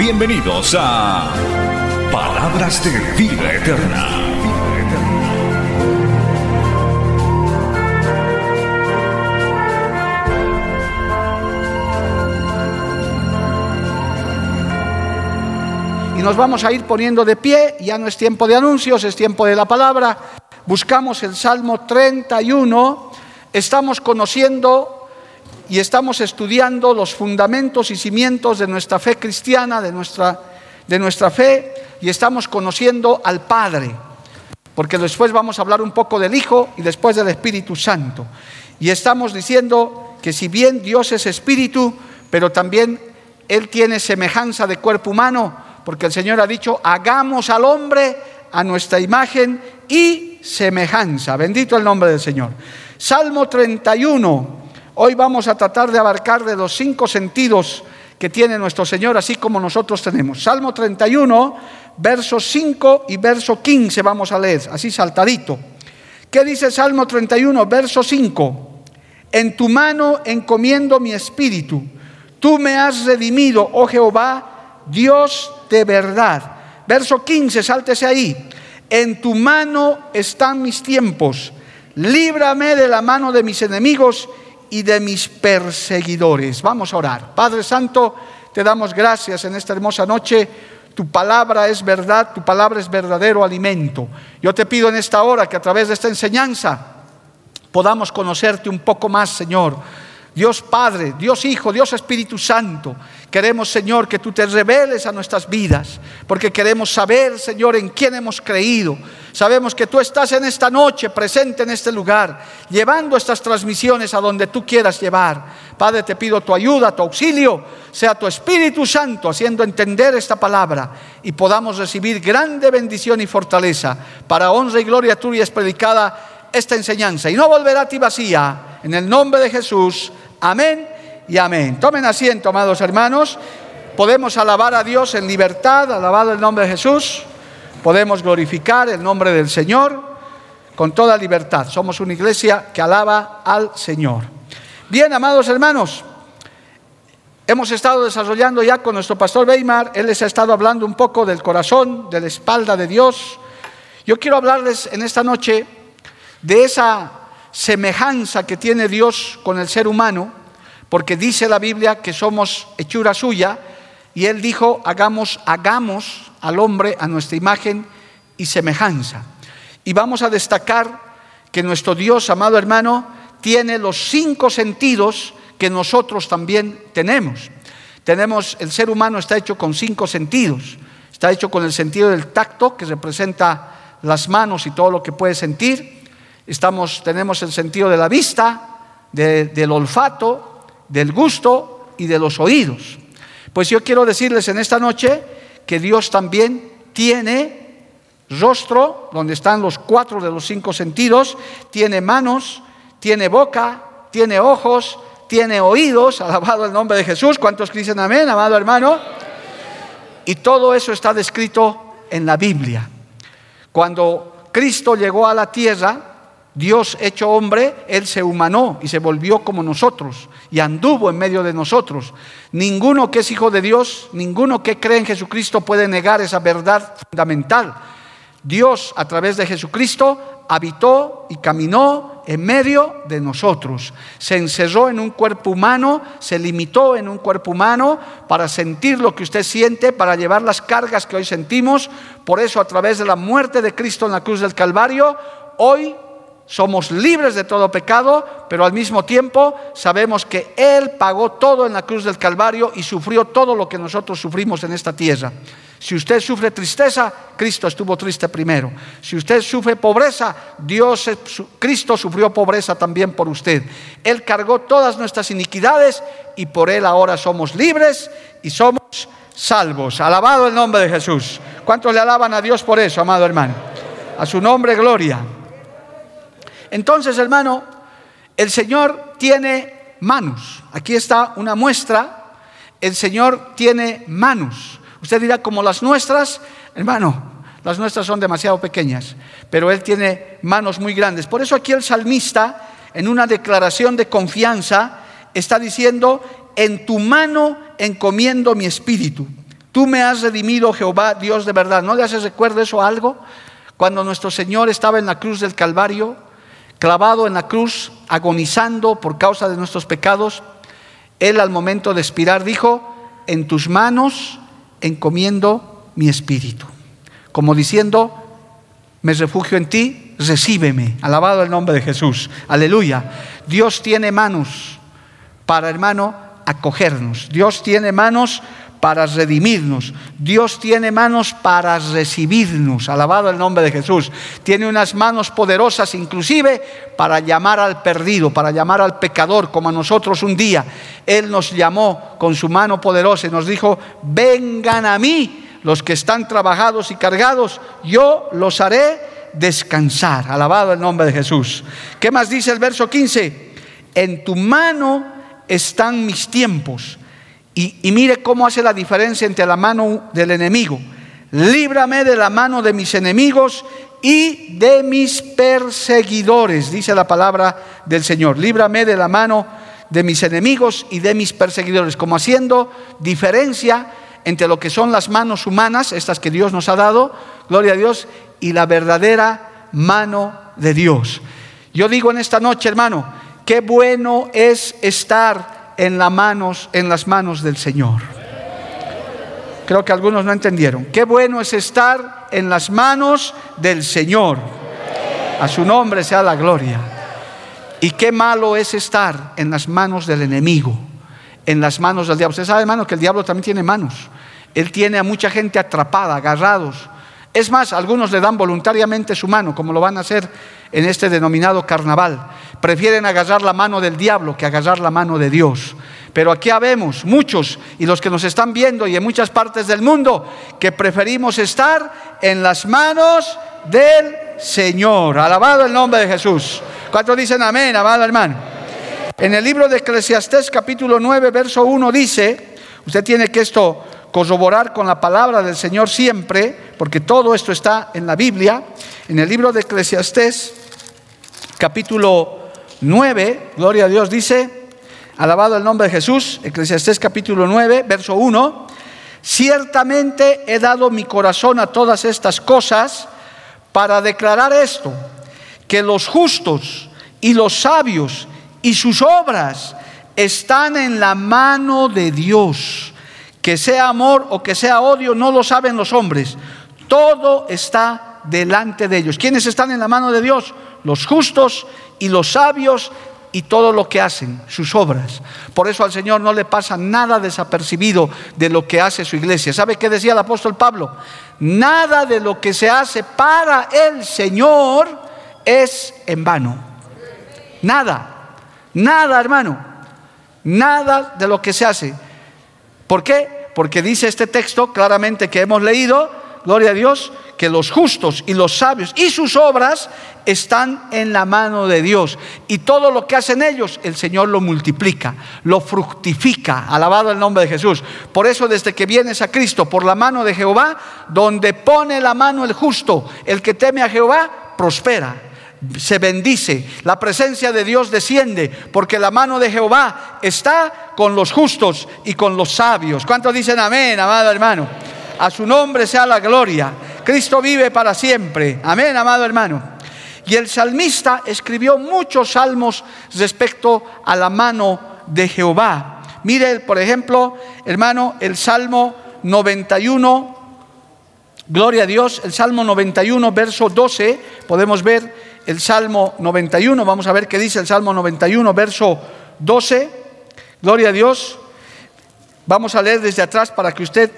Bienvenidos a Palabras de Vida Eterna. y nos vamos a ir poniendo de pie, ya no es tiempo de anuncios, es tiempo de la palabra. Buscamos el Salmo 31, estamos conociendo y estamos estudiando los fundamentos y cimientos de nuestra fe cristiana, de nuestra, de nuestra fe, y estamos conociendo al Padre, porque después vamos a hablar un poco del Hijo y después del Espíritu Santo. Y estamos diciendo que si bien Dios es Espíritu, pero también Él tiene semejanza de cuerpo humano, porque el Señor ha dicho, hagamos al hombre a nuestra imagen y semejanza. Bendito el nombre del Señor. Salmo 31. Hoy vamos a tratar de abarcar de los cinco sentidos que tiene nuestro Señor, así como nosotros tenemos. Salmo 31, versos 5 y verso 15 vamos a leer, así saltadito. ¿Qué dice Salmo 31, verso 5? En tu mano encomiendo mi espíritu. Tú me has redimido, oh Jehová, Dios de verdad. Verso 15, sáltese ahí. En tu mano están mis tiempos. Líbrame de la mano de mis enemigos y de mis perseguidores. Vamos a orar. Padre Santo, te damos gracias en esta hermosa noche. Tu palabra es verdad, tu palabra es verdadero alimento. Yo te pido en esta hora que a través de esta enseñanza podamos conocerte un poco más, Señor. Dios Padre, Dios Hijo, Dios Espíritu Santo. Queremos, Señor, que tú te reveles a nuestras vidas, porque queremos saber, Señor, en quién hemos creído. Sabemos que tú estás en esta noche presente en este lugar, llevando estas transmisiones a donde tú quieras llevar. Padre, te pido tu ayuda, tu auxilio, sea tu Espíritu Santo haciendo entender esta palabra y podamos recibir grande bendición y fortaleza. Para honra y gloria tuya es predicada esta enseñanza y no volverá a ti vacía. En el nombre de Jesús. Amén y amén. Tomen asiento, amados hermanos. Podemos alabar a Dios en libertad, alabar el nombre de Jesús. Podemos glorificar el nombre del Señor con toda libertad. Somos una iglesia que alaba al Señor. Bien, amados hermanos, hemos estado desarrollando ya con nuestro pastor Weimar, él les ha estado hablando un poco del corazón, de la espalda de Dios. Yo quiero hablarles en esta noche de esa semejanza que tiene Dios con el ser humano, porque dice la Biblia que somos hechura suya, y Él dijo, hagamos, hagamos al hombre a nuestra imagen y semejanza. Y vamos a destacar que nuestro Dios, amado hermano, tiene los cinco sentidos que nosotros también tenemos. Tenemos, el ser humano está hecho con cinco sentidos. Está hecho con el sentido del tacto, que representa las manos y todo lo que puede sentir Tenemos el sentido de la vista, del olfato, del gusto y de los oídos. Pues yo quiero decirles en esta noche que Dios también tiene rostro, donde están los cuatro de los cinco sentidos, tiene manos, tiene boca, tiene ojos, tiene oídos, alabado el nombre de Jesús. ¿Cuántos dicen amén, amado hermano? Y todo eso está descrito en la Biblia. Cuando Cristo llegó a la tierra, Dios hecho hombre, Él se humanó y se volvió como nosotros y anduvo en medio de nosotros. Ninguno que es hijo de Dios, ninguno que cree en Jesucristo puede negar esa verdad fundamental. Dios a través de Jesucristo habitó y caminó en medio de nosotros. Se encerró en un cuerpo humano, se limitó en un cuerpo humano para sentir lo que usted siente, para llevar las cargas que hoy sentimos. Por eso a través de la muerte de Cristo en la cruz del Calvario, hoy somos libres de todo pecado, pero al mismo tiempo sabemos que Él pagó todo en la cruz del Calvario y sufrió todo lo que nosotros sufrimos en esta tierra. Si usted sufre tristeza, Cristo estuvo triste primero. Si usted sufre pobreza, Dios, Cristo sufrió pobreza también por usted. Él cargó todas nuestras iniquidades y por Él ahora somos libres y somos salvos. Alabado el nombre de Jesús. ¿Cuántos le alaban a Dios por eso, amado hermano? A su nombre, gloria. Entonces, hermano, el Señor tiene manos. Aquí está una muestra. El Señor tiene manos. Usted dirá, como las nuestras, hermano, las nuestras son demasiado pequeñas, pero Él tiene manos muy grandes. Por eso aquí el salmista, en una declaración de confianza, está diciendo, en tu mano encomiendo mi espíritu. Tú me has redimido, Jehová, Dios de verdad. ¿No le haces recuerdo eso a algo? Cuando nuestro Señor estaba en la cruz del Calvario, clavado en la cruz, agonizando por causa de nuestros pecados, Él al momento de expirar dijo, en tus manos encomiendo mi espíritu. Como diciendo, me refugio en ti, recíbeme. Alabado el nombre de Jesús. Aleluya. Dios tiene manos para, hermano, acogernos. Dios tiene manos para redimirnos. Dios tiene manos para recibirnos. Alabado el nombre de Jesús. Tiene unas manos poderosas inclusive para llamar al perdido, para llamar al pecador, como a nosotros un día. Él nos llamó con su mano poderosa y nos dijo, vengan a mí los que están trabajados y cargados, yo los haré descansar. Alabado el nombre de Jesús. ¿Qué más dice el verso 15? En tu mano están mis tiempos y, mire cómo hace la diferencia entre la mano del enemigo. Líbrame de la mano de mis enemigos y de mis perseguidores, dice la palabra del Señor. Líbrame de la mano de mis enemigos y de mis perseguidores, como haciendo diferencia entre lo que son las manos humanas, estas que Dios nos ha dado, gloria a Dios, y la verdadera mano de Dios. Yo digo en esta noche, hermano, qué bueno es estar en, manos, en las manos del Señor. Creo que algunos no entendieron. Qué bueno es estar en las manos del Señor. A su nombre sea la gloria. Y qué malo es estar en las manos del enemigo, en las manos del diablo. Usted sabe, hermano, que el diablo también tiene manos. Él tiene a mucha gente atrapada, agarrados. Es más, algunos le dan voluntariamente su mano, como lo van a hacer en este denominado carnaval. Prefieren agarrar la mano del diablo que agarrar la mano de Dios. Pero aquí habemos muchos y los que nos están viendo y en muchas partes del mundo que preferimos estar en las manos del Señor. Alabado el nombre de Jesús. ¿Cuántos dicen amén, amado hermano? En el libro de Eclesiastés capítulo 9, verso 1 dice, usted tiene que esto corroborar con la palabra del Señor siempre, porque todo esto está en la Biblia. En el libro de Eclesiastés capítulo 9, gloria a Dios, dice, alabado el nombre de Jesús, Eclesiastés capítulo 9, verso 1, ciertamente he dado mi corazón a todas estas cosas para declarar esto, que los justos y los sabios y sus obras están en la mano de Dios. Que sea amor o que sea odio, no lo saben los hombres. Todo está delante de ellos. ¿Quiénes están en la mano de Dios? Los justos y los sabios y todo lo que hacen, sus obras. Por eso al Señor no le pasa nada desapercibido de lo que hace su iglesia. ¿Sabe qué decía el apóstol Pablo? Nada de lo que se hace para el Señor es en vano. Nada, nada hermano, nada de lo que se hace. ¿Por qué? Porque dice este texto claramente que hemos leído, gloria a Dios, que los justos y los sabios y sus obras están en la mano de Dios. Y todo lo que hacen ellos, el Señor lo multiplica, lo fructifica. Alabado el nombre de Jesús. Por eso desde que vienes a Cristo, por la mano de Jehová, donde pone la mano el justo, el que teme a Jehová, prospera se bendice, la presencia de Dios desciende, porque la mano de Jehová está con los justos y con los sabios. ¿Cuántos dicen amén, amado hermano? A su nombre sea la gloria. Cristo vive para siempre. Amén, amado hermano. Y el salmista escribió muchos salmos respecto a la mano de Jehová. Mire, por ejemplo, hermano, el Salmo 91, gloria a Dios, el Salmo 91, verso 12, podemos ver el Salmo 91, vamos a ver qué dice el Salmo 91, verso 12, gloria a Dios. Vamos a leer desde atrás para que usted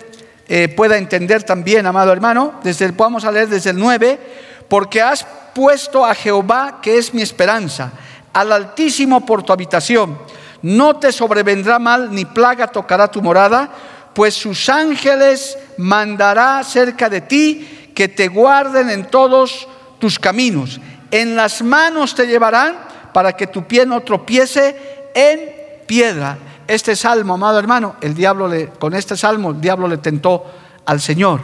eh, pueda entender también, amado hermano, desde el, vamos a leer desde el 9, porque has puesto a Jehová, que es mi esperanza, al Altísimo por tu habitación. No te sobrevendrá mal, ni plaga tocará tu morada, pues sus ángeles mandará cerca de ti que te guarden en todos tus caminos. En las manos te llevarán para que tu pie no tropiece en piedra. Este salmo, amado hermano, el diablo le, con este salmo el diablo le tentó al Señor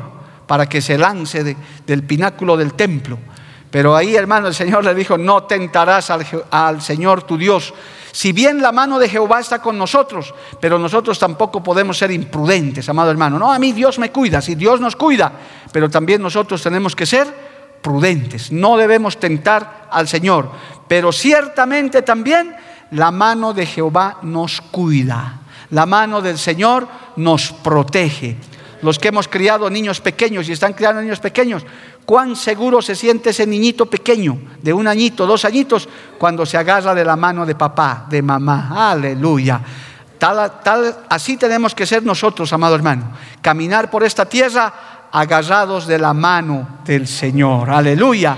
para que se lance del pináculo del templo. Pero ahí, hermano, el Señor le dijo, no tentarás al, al, Señor tu Dios. Si bien la mano de Jehová está con nosotros, pero nosotros tampoco podemos ser imprudentes, amado hermano. No, a mí Dios me cuida, si Dios nos cuida, pero también nosotros tenemos que ser prudentes. No debemos tentar al Señor, pero ciertamente también la mano de Jehová nos cuida. La mano del Señor nos protege los que hemos criado niños pequeños y están criando niños pequeños, cuán seguro se siente ese niñito pequeño, de un añito, dos añitos, cuando se agarra de la mano de papá, de mamá. Aleluya. Tal, tal, así tenemos que ser nosotros, amado hermano. Caminar por esta tierra agarrados de la mano del Señor. Aleluya.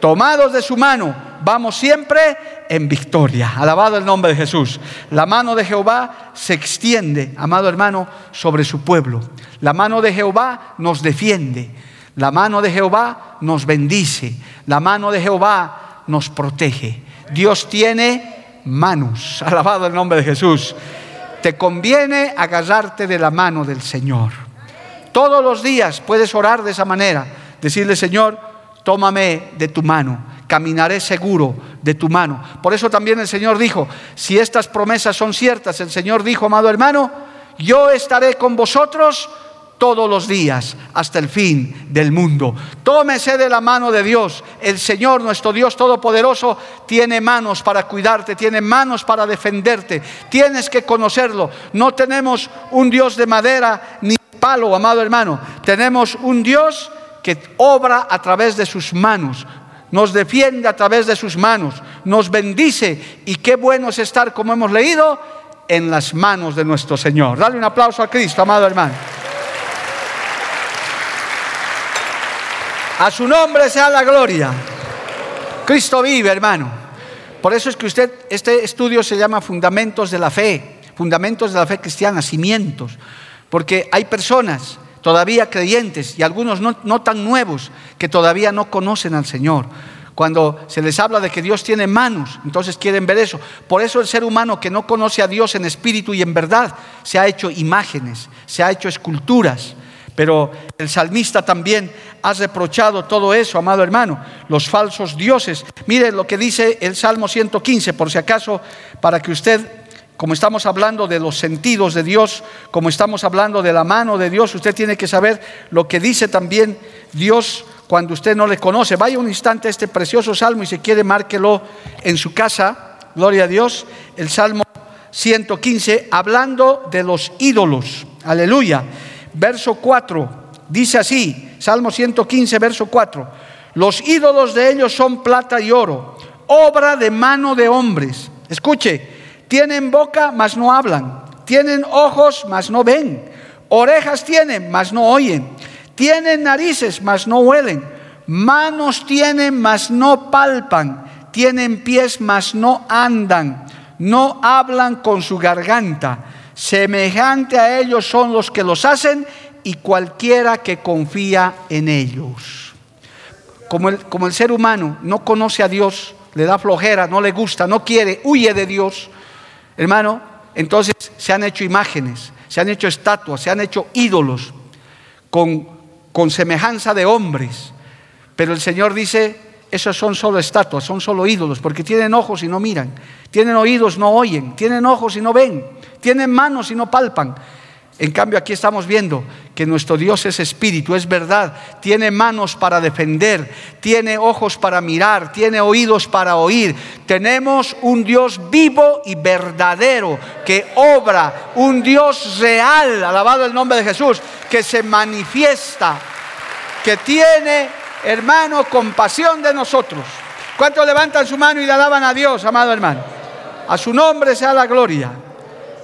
Tomados de su mano, vamos siempre en victoria. Alabado el nombre de Jesús. La mano de Jehová se extiende, amado hermano, sobre su pueblo. La mano de Jehová nos defiende. La mano de Jehová nos bendice. La mano de Jehová nos protege. Dios tiene manos. Alabado el nombre de Jesús. Te conviene agarrarte de la mano del Señor. Todos los días puedes orar de esa manera. Decirle, Señor, tómame de tu mano caminaré seguro de tu mano. Por eso también el Señor dijo, si estas promesas son ciertas, el Señor dijo, amado hermano, yo estaré con vosotros todos los días hasta el fin del mundo. Tómese de la mano de Dios. El Señor, nuestro Dios Todopoderoso, tiene manos para cuidarte, tiene manos para defenderte. Tienes que conocerlo. No tenemos un Dios de madera ni palo, amado hermano. Tenemos un Dios que obra a través de sus manos nos defiende a través de sus manos, nos bendice y qué bueno es estar, como hemos leído, en las manos de nuestro Señor. Dale un aplauso a Cristo, amado hermano. A su nombre sea la gloria. Cristo vive, hermano. Por eso es que usted, este estudio se llama Fundamentos de la Fe, Fundamentos de la Fe Cristiana, cimientos, porque hay personas todavía creyentes y algunos no, tan nuevos que todavía no conocen al Señor. Cuando se les habla de que Dios tiene manos, entonces quieren ver eso. Por eso el ser humano que no conoce a Dios en espíritu y en verdad se ha hecho imágenes, se ha hecho esculturas. Pero el salmista también ha reprochado todo eso, amado hermano, los falsos dioses. Mire lo que dice el Salmo 115, por si acaso, para que usted como estamos hablando de los sentidos de Dios, como estamos hablando de la mano de Dios, usted tiene que saber lo que dice también Dios cuando usted no le conoce. Vaya un instante a este precioso salmo y si quiere márquelo en su casa. Gloria a Dios. El salmo 115, hablando de los ídolos. Aleluya. Verso 4, dice así, Salmo 115, verso 4. Los ídolos de ellos son plata y oro, obra de mano de hombres. Escuche, tienen boca, mas no hablan. Tienen ojos, mas no ven. Orejas tienen, mas no oyen. Tienen narices, mas no huelen. Manos tienen, mas no palpan. Tienen pies, mas no andan. No hablan con su garganta. Semejante a ellos son los que los hacen y cualquiera que confía en ellos. Como el, como el ser humano no conoce a Dios, le da flojera, no le gusta, no quiere, huye de Dios Hermano, entonces se han hecho imágenes, se han hecho estatuas, se han hecho ídolos con, con semejanza de hombres. Pero el Señor dice, esos son solo estatuas, son solo ídolos, porque tienen ojos y no miran, tienen oídos, no oyen, tienen ojos y no ven, tienen manos y no palpan. En cambio aquí estamos viendo que nuestro Dios es espíritu, es verdad, tiene manos para defender, tiene ojos para mirar, tiene oídos para oír. Tenemos un Dios vivo y verdadero que obra, un Dios real, alabado el nombre de Jesús, que se manifiesta, que tiene, hermano, compasión de nosotros. ¿Cuántos levantan su mano y le alaban a Dios, amado hermano? A su nombre sea la gloria.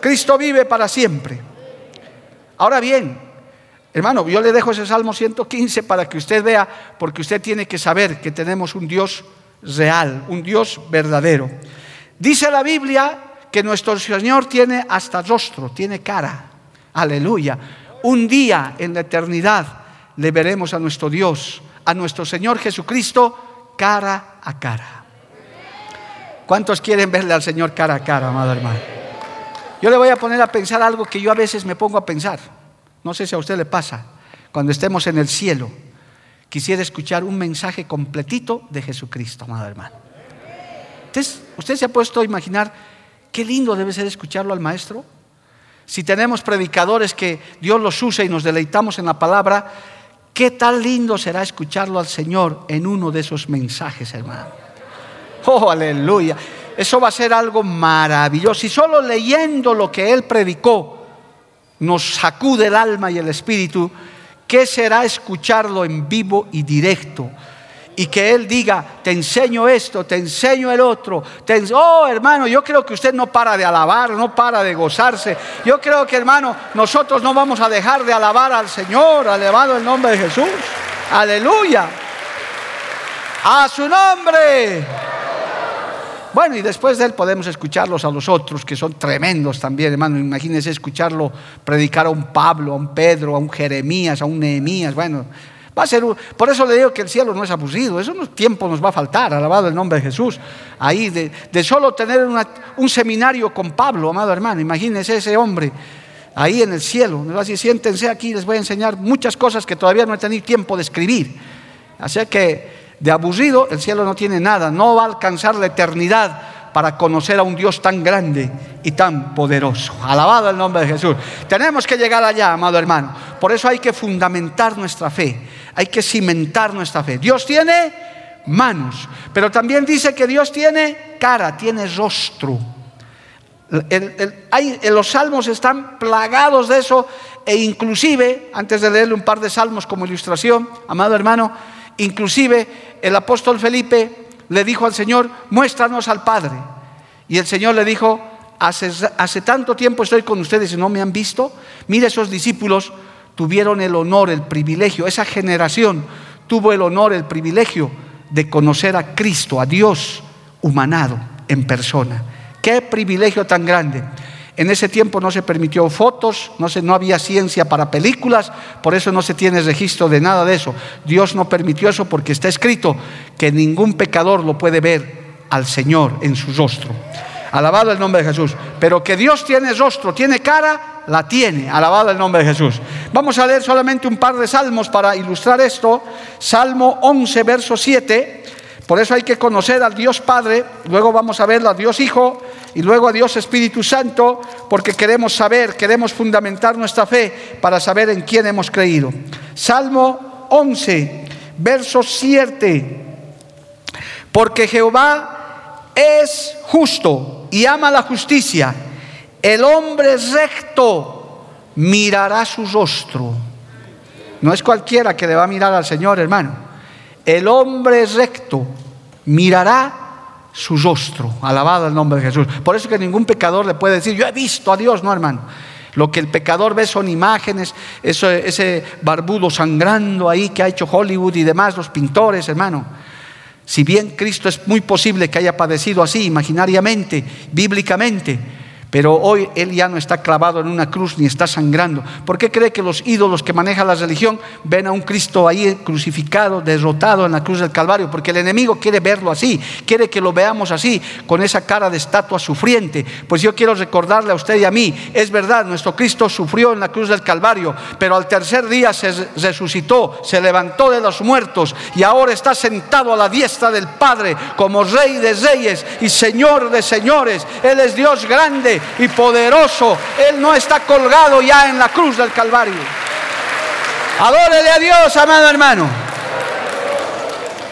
Cristo vive para siempre. Ahora bien, hermano, yo le dejo ese Salmo 115 para que usted vea, porque usted tiene que saber que tenemos un Dios real, un Dios verdadero. Dice la Biblia que nuestro Señor tiene hasta rostro, tiene cara. Aleluya. Un día en la eternidad le veremos a nuestro Dios, a nuestro Señor Jesucristo, cara a cara. ¿Cuántos quieren verle al Señor cara a cara, amado hermano? Yo le voy a poner a pensar algo que yo a veces me pongo a pensar. No sé si a usted le pasa. Cuando estemos en el cielo, quisiera escuchar un mensaje completito de Jesucristo, amado hermano. Entonces, ¿usted se ha puesto a imaginar qué lindo debe ser escucharlo al maestro? Si tenemos predicadores que Dios los usa y nos deleitamos en la palabra, qué tan lindo será escucharlo al Señor en uno de esos mensajes, hermano. Oh, aleluya. Eso va a ser algo maravilloso. Y solo leyendo lo que Él predicó nos sacude el alma y el espíritu, ¿qué será escucharlo en vivo y directo? y que Él diga, te enseño esto, te enseño el otro. oh, hermano, yo creo que usted no para de alabar, no para de gozarse. Yo creo que, hermano, nosotros no vamos a dejar de alabar al Señor, alabado el nombre de Jesús. Aleluya. A su nombre. Bueno, y después de él podemos escucharlos a los otros, que son tremendos también, hermano. Imagínense escucharlo predicar a un Pablo, a un Pedro, a un Jeremías, a un Nehemías. Bueno, Va a ser, por eso le digo que el cielo no es abusivo, eso no tiempo nos va a faltar, alabado el nombre de Jesús. Ahí, de, solo tener un seminario con Pablo, amado hermano, imagínese ese hombre ahí en el cielo. Me va a decir, siéntense aquí, les voy a enseñar muchas cosas que todavía no he tenido tiempo de escribir. Así que de aburrido el cielo no tiene nada, no va a alcanzar la eternidad para conocer a un Dios tan grande y tan poderoso. Alabado el nombre de Jesús. Tenemos que llegar allá, amado hermano. Por eso hay que fundamentar nuestra fe, hay que cimentar nuestra fe. Dios tiene manos, pero también dice que Dios tiene cara, tiene rostro. los salmos están plagados de eso e inclusive, antes de leerle un par de salmos como ilustración, amado hermano, inclusive el apóstol Felipe le dijo al Señor, muéstranos al Padre. Y el Señor le dijo, hace, tanto tiempo estoy con ustedes y no me han visto. Mire, esos discípulos tuvieron el honor, el privilegio, esa generación tuvo el honor, el privilegio de conocer a Cristo, a Dios humanado en persona. Qué privilegio tan grande. En ese tiempo no se permitió fotos, no, no había ciencia para películas, por eso no se tiene registro de nada de eso. Dios no permitió eso porque está escrito que ningún pecador lo puede ver al Señor en su rostro. Alabado el nombre de Jesús. Pero que Dios tiene rostro, tiene cara, la tiene. Alabado el nombre de Jesús. Vamos a leer solamente un par de salmos para ilustrar esto. Salmo 11, verso 7. Por eso hay que conocer al Dios Padre, luego vamos a ver al Dios Hijo y luego a Dios Espíritu Santo, porque queremos saber, queremos fundamentar nuestra fe para saber en quién hemos creído. Salmo 11, verso 7. Porque Jehová es justo y ama la justicia. El hombre recto mirará su rostro. No es cualquiera que le va a mirar al Señor, hermano el hombre recto mirará su rostro. Alabado el nombre de Jesús. Por eso que ningún pecador le puede decir, yo he visto a Dios, no hermano. Lo que el pecador ve son imágenes, ese barbudo sangrando ahí que ha hecho Hollywood y demás, los pintores, hermano. Si bien Cristo es muy posible que haya padecido así, imaginariamente, bíblicamente, pero hoy Él ya no está clavado en una cruz ni está sangrando. ¿Por qué cree que los ídolos que maneja la religión ven a un Cristo ahí crucificado, derrotado en la cruz del Calvario? Porque el enemigo quiere verlo así, quiere que lo veamos así, con esa cara de estatua sufriente. Pues yo quiero recordarle a usted y a mí, es verdad, nuestro Cristo sufrió en la cruz del Calvario, pero al tercer día se resucitó, se levantó de los muertos y ahora está sentado a la diestra del Padre como Rey de Reyes y Señor de Señores. Él es Dios grande y poderoso. Él no está colgado ya en la cruz del Calvario. Adórele a Dios, amado hermano.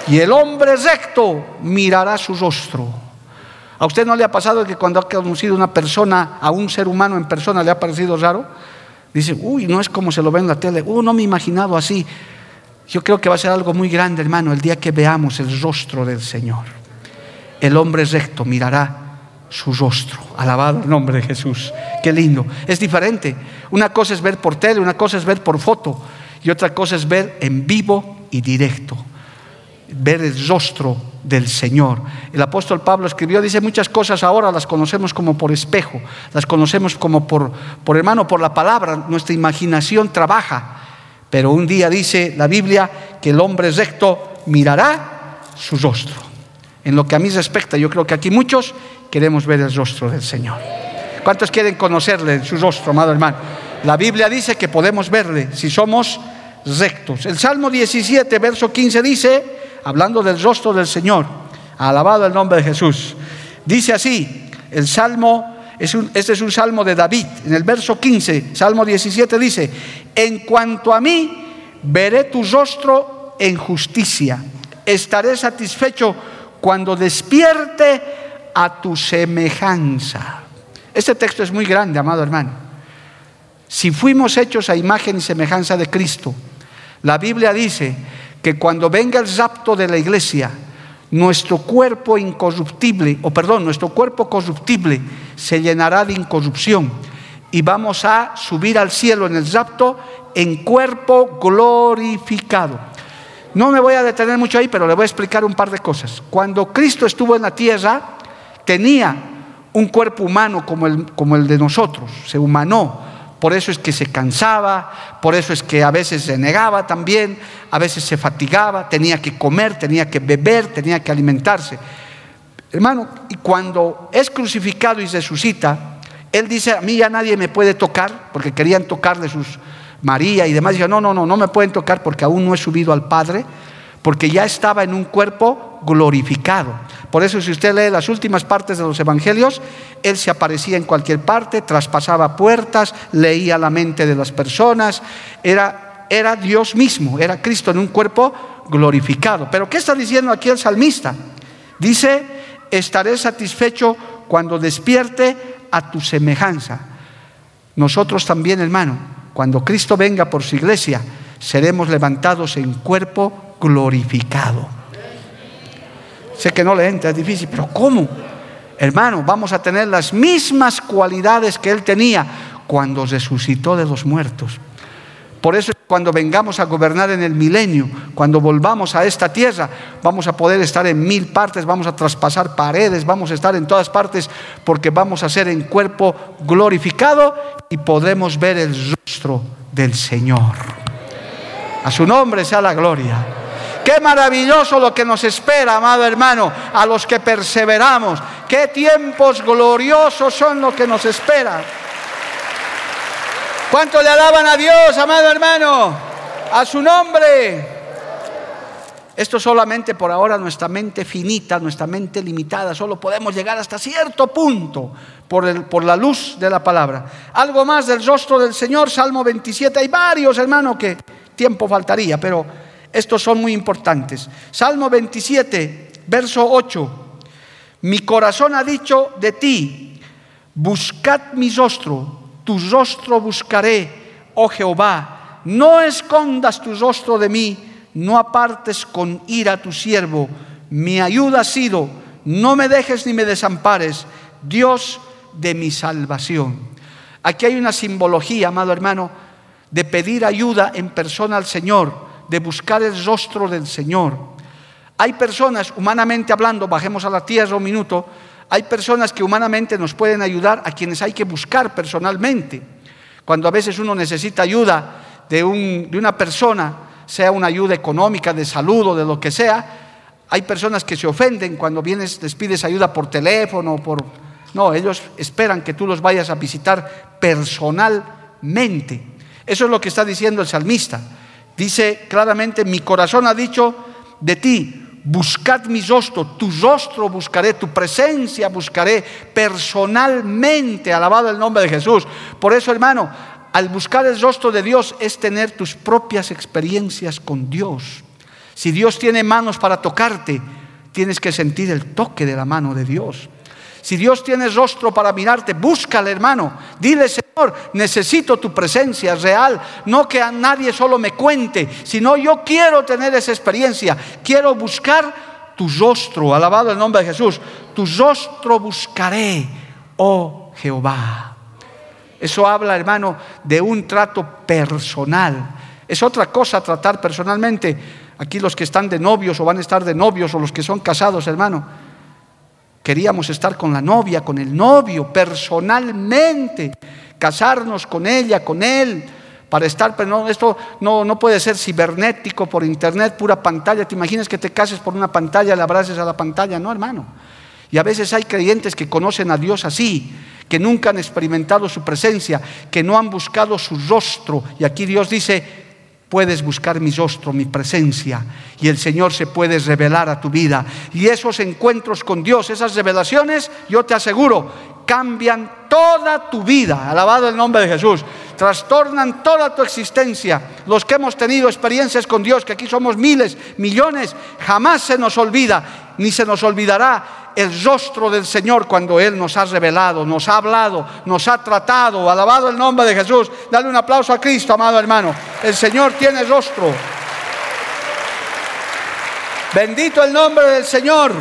Y el hombre recto mirará su rostro. ¿A usted no le ha pasado que cuando ha conocido una persona, a un ser humano en persona, le ha parecido raro? Dice, uy, no es como se lo ve en la tele. Uh, no me he imaginado así. Yo creo que va a ser algo muy grande, hermano, el día que veamos el rostro del Señor. El hombre recto mirará su rostro. Alabado el nombre de Jesús. Qué lindo. Es diferente. Una cosa es ver por tele, una cosa es ver por foto y otra cosa es ver en vivo y directo. Ver el rostro del Señor. El apóstol Pablo escribió, dice muchas cosas ahora las conocemos como por espejo, las conocemos como por, por hermano, por la palabra, nuestra imaginación trabaja. Pero un día dice la Biblia que el hombre recto mirará su rostro. En lo que a mí respecta, yo creo que aquí muchos queremos ver el rostro del Señor. ¿Cuántos quieren conocerle en su rostro, amado hermano? La Biblia dice que podemos verle si somos rectos. El Salmo 17, verso 15 dice, hablando del rostro del Señor, alabado el nombre de Jesús, dice así, el Salmo, es este es un Salmo de David, en el verso 15, Salmo 17 dice, en cuanto a mí, veré tu rostro en justicia, estaré satisfecho cuando despierte a tu semejanza. Este texto es muy grande, amado hermano. Si fuimos hechos a imagen y semejanza de Cristo, la Biblia dice que cuando venga el rapto de la iglesia, nuestro cuerpo incorruptible, o perdón, nuestro cuerpo corruptible se llenará de incorrupción y vamos a subir al cielo en el rapto en cuerpo glorificado. No me voy a detener mucho ahí, pero le voy a explicar un par de cosas. Cuando Cristo estuvo en la tierra, tenía un cuerpo humano como el, como el de nosotros, se humanó, por eso es que se cansaba, por eso es que a veces se negaba también, a veces se fatigaba, tenía que comer, tenía que beber, tenía que alimentarse. Hermano, y cuando es crucificado y resucita, él dice, a mí ya nadie me puede tocar, porque querían tocarle sus María y demás. Dijo, no, no, no, no me pueden tocar porque aún no he subido al Padre, porque ya estaba en un cuerpo glorificado. Por eso si usted lee las últimas partes de los evangelios, Él se aparecía en cualquier parte, traspasaba puertas, leía la mente de las personas, era, era Dios mismo, era Cristo en un cuerpo glorificado. Pero ¿qué está diciendo aquí el salmista? Dice, estaré satisfecho cuando despierte a tu semejanza. Nosotros también, hermano, cuando Cristo venga por su iglesia, seremos levantados en cuerpo glorificado. Sé que no le entra, es difícil, pero ¿cómo? Hermano, vamos a tener las mismas cualidades que Él tenía cuando resucitó de los muertos. Por eso cuando vengamos a gobernar en el milenio, cuando volvamos a esta tierra, vamos a poder estar en mil partes, vamos a traspasar paredes, vamos a estar en todas partes, porque vamos a ser en cuerpo glorificado y podremos ver el rostro del Señor. A su nombre sea la gloria. Qué maravilloso lo que nos espera, amado hermano, a los que perseveramos. Qué tiempos gloriosos son los que nos esperan. ¿Cuánto le alaban a Dios, amado hermano? A su nombre. Esto solamente por ahora nuestra mente finita, nuestra mente limitada, solo podemos llegar hasta cierto punto por, el, por la luz de la palabra. Algo más del rostro del Señor, Salmo 27. Hay varios, hermano, que tiempo faltaría, pero estos son muy importantes. Salmo 27, verso 8. Mi corazón ha dicho de ti, buscad mi rostro, tu rostro buscaré, oh Jehová. No escondas tu rostro de mí, no apartes con ira tu siervo. Mi ayuda ha sido, no me dejes ni me desampares, Dios de mi salvación. Aquí hay una simbología, amado hermano, de pedir ayuda en persona al Señor de buscar el rostro del Señor. Hay personas, humanamente hablando, bajemos a la tierra un minuto, hay personas que humanamente nos pueden ayudar a quienes hay que buscar personalmente. Cuando a veces uno necesita ayuda de, una persona, sea una ayuda económica, de salud o de lo que sea, hay personas que se ofenden cuando vienes, les pides ayuda por teléfono, por... No, ellos esperan que tú los vayas a visitar personalmente. Eso es lo que está diciendo el salmista. Dice claramente, mi corazón ha dicho de ti, buscad mi rostro, tu rostro buscaré, tu presencia buscaré personalmente, alabado el nombre de Jesús. Por eso, hermano, al buscar el rostro de Dios es tener tus propias experiencias con Dios. Si Dios tiene manos para tocarte, tienes que sentir el toque de la mano de Dios. Si Dios tiene rostro para mirarte, búscale, hermano. Dile, Señor, necesito tu presencia real. No que a nadie solo me cuente, sino yo quiero tener esa experiencia. Quiero buscar tu rostro. Alabado el nombre de Jesús. Tu rostro buscaré, oh Jehová. Eso habla, hermano, de un trato personal. Es otra cosa tratar personalmente Aquí los que están de novios o van a estar de novios o los que son casados, hermano, queríamos estar con la novia, con el novio, personalmente, casarnos con ella, con él, para estar, pero no, esto no, no puede ser cibernético, por internet, pura pantalla. ¿Te imaginas que te cases por una pantalla, le abraces a la pantalla? No, hermano. Y a veces hay creyentes que conocen a Dios así, que nunca han experimentado su presencia, que no han buscado su rostro. Y aquí Dios dice, puedes buscar mi rostro, mi presencia, y el Señor se puede revelar a tu vida. Y esos encuentros con Dios, esas revelaciones, yo te aseguro, cambian toda tu vida. Alabado el nombre de Jesús. Trastornan toda tu existencia. Los que hemos tenido experiencias con Dios, que aquí somos miles, millones, jamás se nos olvida, ni se nos olvidará el rostro del Señor cuando Él nos ha revelado, nos ha hablado, nos ha tratado. Alabado el nombre de Jesús. Dale un aplauso a Cristo, amado hermano. El Señor tiene rostro. Bendito el nombre del Señor.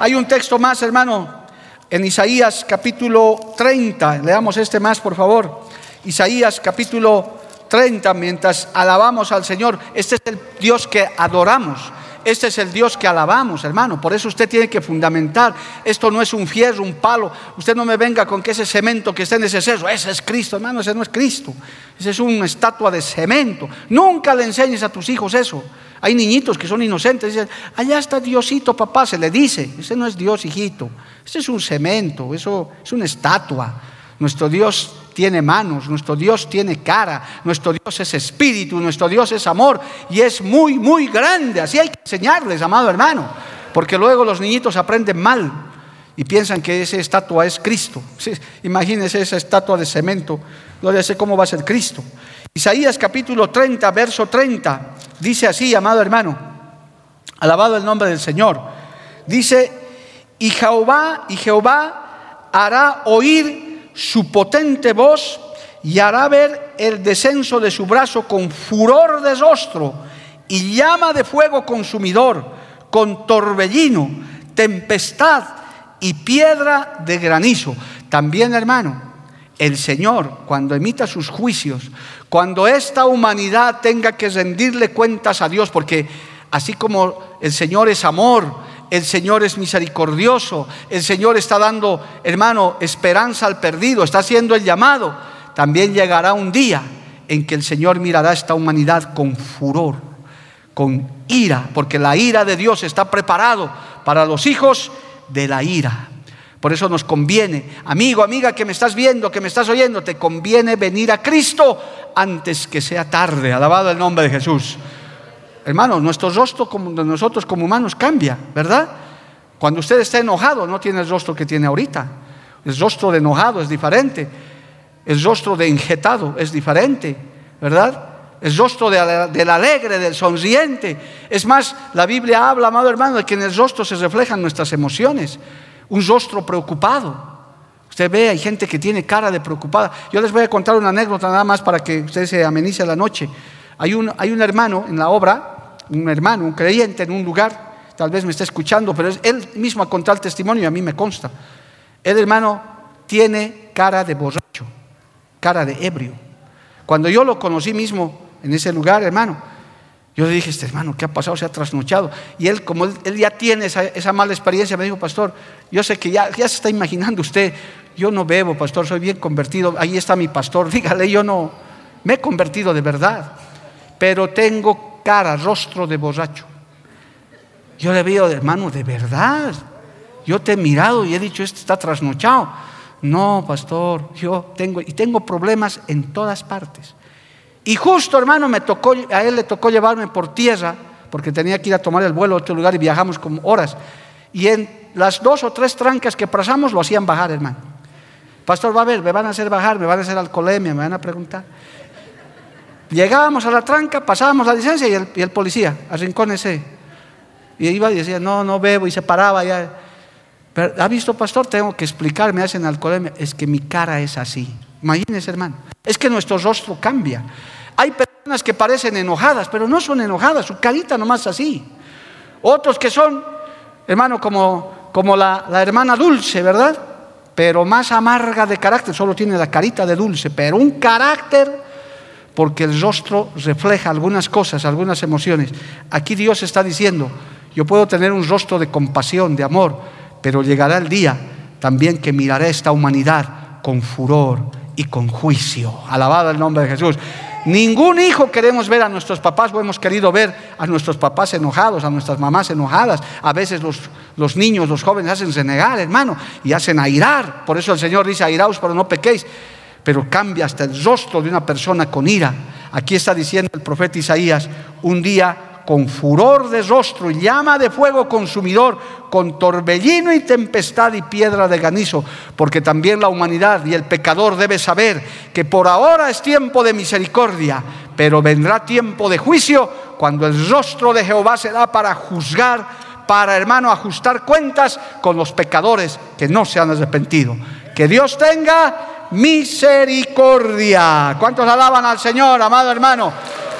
Hay un texto más, hermano, en Isaías capítulo 30. Leamos este más, por favor. Isaías capítulo 30, mientras alabamos al Señor. Este es el Dios que adoramos. Este es el Dios que alabamos, hermano. Por eso usted tiene que fundamentar. Esto no es un fierro, un palo. Usted no me venga con que ese cemento que está en ese cerro, ese es Cristo, hermano. Ese no es Cristo. Ese es una estatua de cemento. Nunca le enseñes a tus hijos eso. Hay niñitos que son inocentes. Dicen, allá está Diosito, papá. Se le dice. Ese no es Dios, hijito. Ese es un cemento. Eso es una estatua. Nuestro Dios tiene manos, nuestro Dios tiene cara, nuestro Dios es espíritu, nuestro Dios es amor y es muy, muy grande. Así hay que enseñarles, amado hermano, porque luego los niñitos aprenden mal y piensan que esa estatua es Cristo. Imagínense esa estatua de cemento, no sé cómo va a ser Cristo. Isaías capítulo 30, verso 30, dice así, amado hermano, alabado el nombre del Señor, dice, y Jehová, y Jehová hará oír su potente voz y hará ver el descenso de su brazo con furor de rostro y llama de fuego consumidor, con torbellino, tempestad y piedra de granizo. También, hermano, el Señor, cuando emita sus juicios, cuando esta humanidad tenga que rendirle cuentas a Dios, porque así como el Señor es amor, el Señor es misericordioso, el Señor está dando, hermano, esperanza al perdido, está haciendo el llamado. También llegará un día en que el Señor mirará a esta humanidad con furor, con ira, porque la ira de Dios está preparado para los hijos de la ira. Por eso nos conviene, amigo, amiga que me estás viendo, que me estás oyendo, te conviene venir a Cristo antes que sea tarde. Alabado el nombre de Jesús. Hermano, nuestro rostro como de nosotros como humanos cambia, ¿verdad? Cuando usted está enojado, no tiene el rostro que tiene ahorita. El rostro de enojado es diferente. El rostro de injetado es diferente, ¿verdad? El rostro del alegre, del sonriente. Es más, la Biblia habla, amado hermano, de que en el rostro se reflejan nuestras emociones. Un rostro preocupado. Usted ve, hay gente que tiene cara de preocupada. Yo les voy a contar una anécdota nada más para que usted se amenice la noche. Hay un, hay un hermano en la obra un hermano, un creyente en un lugar, tal vez me está escuchando, pero es él mismo ha contado el testimonio y a mí me consta. El hermano tiene cara de borracho, cara de ebrio. Cuando yo lo conocí mismo en ese lugar, hermano, yo le dije, este hermano, ¿qué ha pasado? Se ha trasnochado. Y él, como él, ya tiene esa, mala experiencia, me dijo, pastor, yo sé que ya, ya se está imaginando usted, yo no bebo, pastor, soy bien convertido, ahí está mi pastor, dígale, yo no, me he convertido de verdad, pero tengo cara, rostro de borracho. Yo le veo, hermano, de verdad. Yo te he mirado y he dicho, este está trasnochado. No, pastor, yo tengo, y tengo problemas en todas partes. Y justo, hermano, me tocó, a él le tocó llevarme por tierra, porque tenía que ir a tomar el vuelo a otro lugar y viajamos como horas. Y en las dos o tres trancas que pasamos lo hacían bajar, hermano. Pastor, va a ver, me van a hacer bajar, me van a hacer alcoholemia, me van a preguntar. Llegábamos a la tranca, pasábamos la licencia y el, y el policía, a rincón ese. Y iba y decía, no, no bebo, y se paraba ya. Pero, ¿ha visto, pastor? Tengo que explicar, me hacen alcoholemia. Es que mi cara es así. Imagínese, hermano. Es que nuestro rostro cambia. Hay personas que parecen enojadas, pero no son enojadas, su carita nomás así. Otros que son, hermano, como, como la, la hermana dulce, ¿verdad? Pero más amarga de carácter, solo tiene la carita de dulce, pero un carácter porque el rostro refleja algunas cosas, algunas emociones. Aquí Dios está diciendo, yo puedo tener un rostro de compasión, de amor, pero llegará el día también que miraré esta humanidad con furor y con juicio. Alabado el nombre de Jesús. Ningún hijo queremos ver a nuestros papás o hemos querido ver a nuestros papás enojados, a nuestras mamás enojadas. A veces los, los niños, los jóvenes hacen renegar, hermano, y hacen airar. Por eso el Señor dice, airaos, pero no pequéis. Pero cambia hasta el rostro de una persona con ira. Aquí está diciendo el profeta Isaías, un día con furor de rostro y llama de fuego consumidor, con torbellino y tempestad y piedra de ganizo, porque también la humanidad y el pecador debe saber que por ahora es tiempo de misericordia, pero vendrá tiempo de juicio cuando el rostro de Jehová será para juzgar, para hermano ajustar cuentas con los pecadores que no se han arrepentido. Que Dios tenga misericordia. ¿Cuántos alaban al Señor, amado hermano?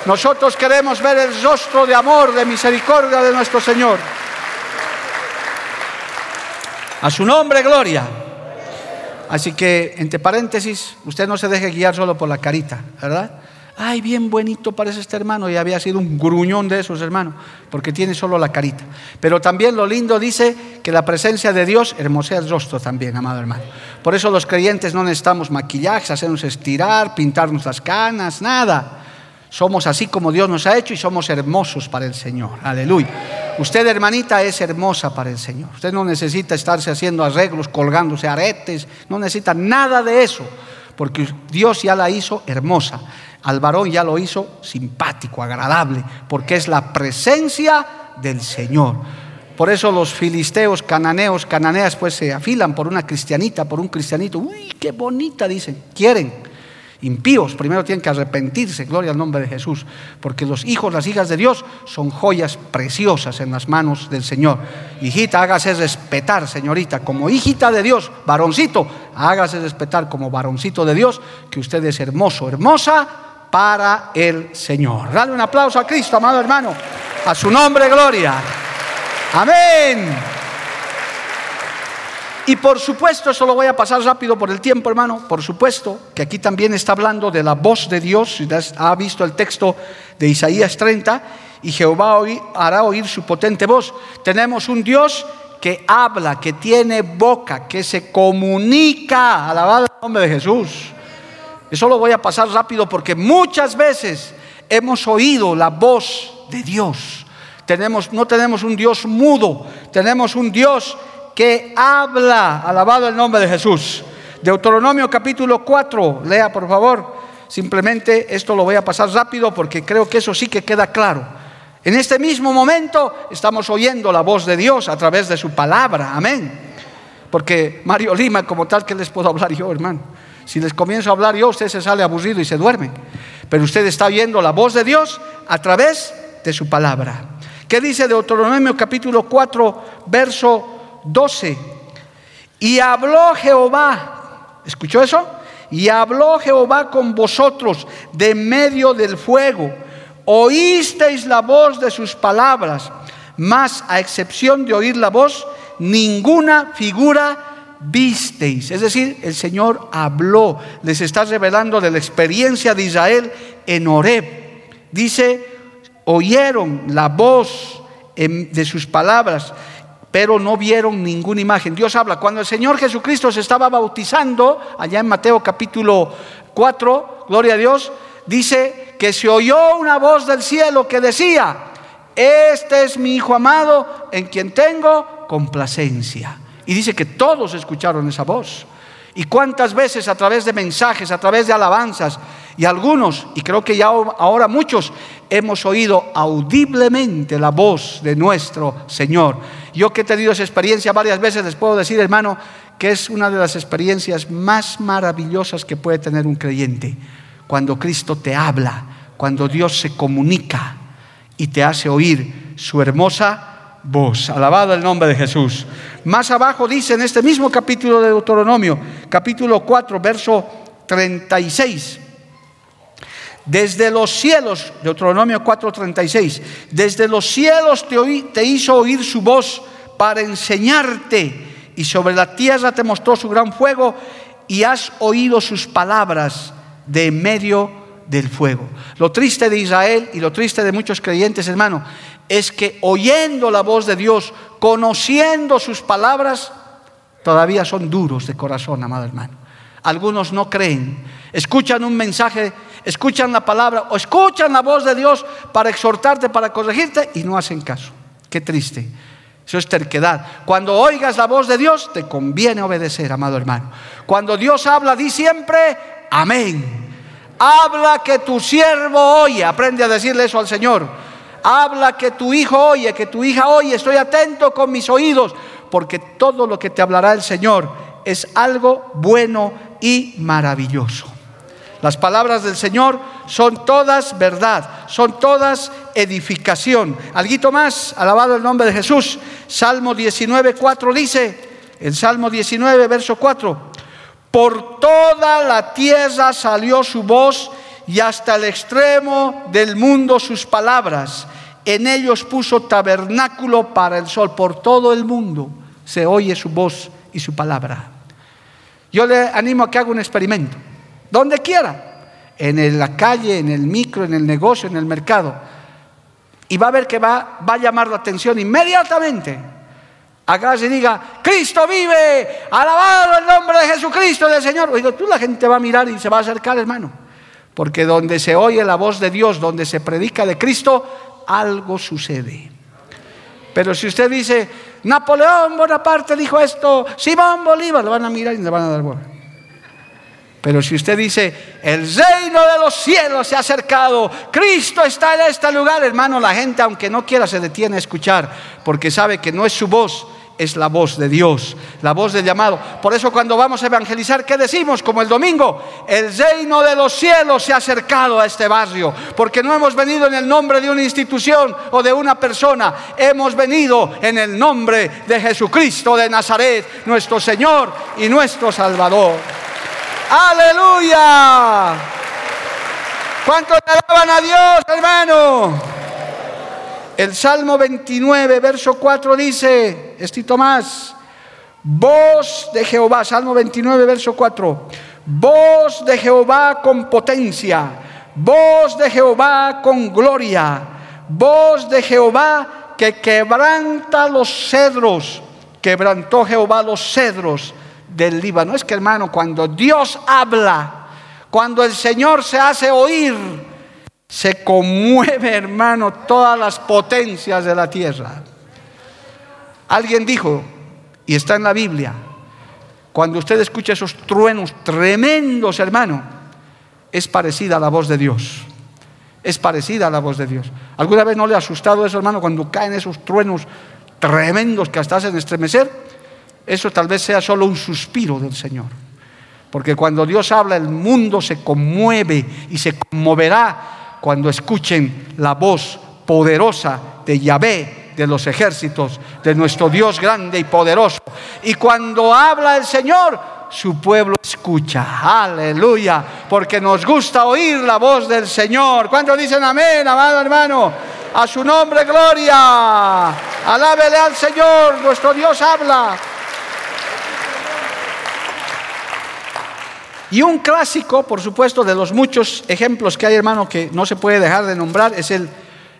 Nosotros queremos ver el rostro de amor, de misericordia de nuestro Señor. A su nombre, gloria. Así que, entre paréntesis, usted no se deje guiar solo por la carita, ¿verdad? Ay, bien bonito parece este hermano y había sido un gruñón de esos hermanos, porque tiene solo la carita. Pero también lo lindo dice que la presencia de Dios hermosea el rostro también, amado hermano. Por eso los creyentes no necesitamos maquillaje, hacernos estirar, pintarnos las canas, nada. Somos así como Dios nos ha hecho y somos hermosos para el Señor. Aleluya. Usted, hermanita, es hermosa para el Señor. Usted no necesita estarse haciendo arreglos, colgándose aretes, no necesita nada de eso, porque Dios ya la hizo hermosa. Al varón ya lo hizo simpático, agradable, porque es la presencia del Señor. Por eso los filisteos, cananeos, cananeas, pues se afilan por una cristianita, por un cristianito. Uy, qué bonita, dicen. Quieren impíos, primero tienen que arrepentirse, gloria al nombre de Jesús, porque los hijos, las hijas de Dios son joyas preciosas en las manos del Señor. Hijita, hágase respetar, señorita, como hijita de Dios, varoncito, hágase respetar como varoncito de Dios, que usted es hermoso, hermosa para el Señor. Dale un aplauso a Cristo, amado hermano, a su nombre, gloria. Amén. Y por supuesto, eso lo voy a pasar rápido por el tiempo, hermano. Por supuesto que aquí también está hablando de la voz de Dios. Ha visto el texto de Isaías 30 y Jehová hará oír su potente voz. Tenemos un Dios que habla, que tiene boca, que se comunica. Alabado el nombre de Jesús. Eso lo voy a pasar rápido porque muchas veces hemos oído la voz de Dios. Tenemos, no tenemos un Dios mudo, tenemos un Dios que habla. Alabado el nombre de Jesús. Deuteronomio capítulo 4, lea por favor. Simplemente esto lo voy a pasar rápido porque creo que eso sí que queda claro. En este mismo momento estamos oyendo la voz de Dios a través de su palabra. Amén. Porque Mario Lima, como tal, que les puedo hablar yo, hermano? Si les comienzo a hablar yo, usted se sale aburrido y se duerme. Pero usted está oyendo la voz de Dios a través de su palabra. ¿Qué dice Deuteronomio capítulo 4, verso 12. Y habló Jehová, ¿escuchó eso? Y habló Jehová con vosotros de medio del fuego. Oísteis la voz de sus palabras, mas a excepción de oír la voz, ninguna figura visteis. Es decir, el Señor habló, les está revelando de la experiencia de Israel en Horeb. Dice, oyeron la voz de sus palabras pero no vieron ninguna imagen. Dios habla. Cuando el Señor Jesucristo se estaba bautizando, allá en Mateo capítulo 4, gloria a Dios, dice que se oyó una voz del cielo que decía, este es mi Hijo amado en quien tengo complacencia. Y dice que todos escucharon esa voz. Y cuántas veces a través de mensajes, a través de alabanzas, y algunos, y creo que ya ahora muchos, hemos oído audiblemente la voz de nuestro Señor. Yo que he tenido esa experiencia varias veces, les puedo decir, hermano, que es una de las experiencias más maravillosas que puede tener un creyente. Cuando Cristo te habla, cuando Dios se comunica y te hace oír su hermosa voz. Alabado el nombre de Jesús. Más abajo dice en este mismo capítulo de Deuteronomio, capítulo 4, verso 36. Desde los cielos, Deuteronomio 4:36, desde los cielos te, te hizo oír su voz para enseñarte y sobre la tierra te mostró su gran fuego y has oído sus palabras de medio del fuego. Lo triste de Israel y lo triste de muchos creyentes, hermano, es que oyendo la voz de Dios, conociendo sus palabras, todavía son duros de corazón, amado hermano. Algunos no creen, escuchan un mensaje, escuchan la palabra o escuchan la voz de Dios para exhortarte, para corregirte y no hacen caso. Qué triste. Eso es terquedad. Cuando oigas la voz de Dios, te conviene obedecer, amado hermano. Cuando Dios habla, di siempre, amén. Habla que tu siervo oye. Aprende a decirle eso al Señor. Habla que tu hijo oye, que tu hija oye. Estoy atento con mis oídos, porque todo lo que te hablará el Señor es algo bueno y maravilloso. Las palabras del Señor son todas verdad, son todas edificación. Alguito más, alabado el nombre de Jesús. Salmo 19, 4 dice, el Salmo 19, verso 4, por toda la tierra salió su voz y hasta el extremo del mundo sus palabras. En ellos puso tabernáculo para el sol. Por todo el mundo se oye su voz y su palabra. Yo le animo a que haga un experimento donde quiera, en la calle, en el micro, en el negocio, en el mercado. Y va a ver que va, va a llamar la atención inmediatamente. Acá se diga, Cristo vive, alabado el nombre de Jesucristo del Señor. Oiga, tú la gente va a mirar y se va a acercar, hermano. Porque donde se oye la voz de Dios, donde se predica de Cristo, algo sucede. Pero si usted dice, Napoleón Bonaparte dijo esto, Simón Bolívar, lo van a mirar y le van a dar bola. Pero si usted dice, el reino de los cielos se ha acercado, Cristo está en este lugar, hermano, la gente, aunque no quiera, se detiene a escuchar, porque sabe que no es su voz, es la voz de Dios, la voz del llamado. Por eso cuando vamos a evangelizar, ¿qué decimos? Como el domingo, el reino de los cielos se ha acercado a este barrio, porque no hemos venido en el nombre de una institución o de una persona, hemos venido en el nombre de Jesucristo de Nazaret, nuestro Señor y nuestro Salvador. Aleluya. ¿Cuántos alaban a Dios, hermano? El Salmo 29, verso 4 dice, estito más, voz de Jehová, Salmo 29, verso 4, voz de Jehová con potencia, voz de Jehová con gloria, voz de Jehová que quebranta los cedros, quebrantó Jehová los cedros del Líbano. Es que hermano, cuando Dios habla, cuando el Señor se hace oír, se conmueve, hermano, todas las potencias de la tierra. Alguien dijo, y está en la Biblia, cuando usted escucha esos truenos tremendos, hermano, es parecida a la voz de Dios. Es parecida a la voz de Dios. ¿Alguna vez no le ha asustado eso, hermano, cuando caen esos truenos tremendos que hasta hacen estremecer? eso tal vez sea solo un suspiro del Señor. Porque cuando Dios habla, el mundo se conmueve y se conmoverá cuando escuchen la voz poderosa de Yahvé, de los ejércitos, de nuestro Dios grande y poderoso. Y cuando habla el Señor, su pueblo escucha. Aleluya. Porque nos gusta oír la voz del Señor. ¿Cuántos dicen amén, amado hermano? A su nombre, gloria. Alábele al Señor. Nuestro Dios habla. Y un clásico, por supuesto, de los muchos ejemplos que hay, hermano, que no se puede dejar de nombrar, es el,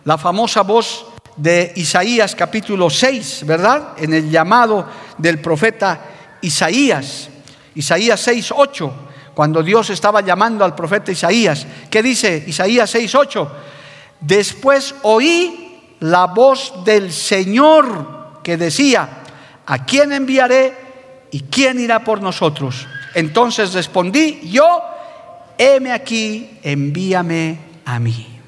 la famosa voz de Isaías capítulo 6, ¿verdad? En el llamado del profeta Isaías. Isaías 6, 8, cuando Dios estaba llamando al profeta Isaías. ¿Qué dice Isaías 6, 8? Después oí la voz del Señor que decía, ¿a quién enviaré y quién irá por nosotros? Entonces respondí, yo, heme aquí, envíame a mí.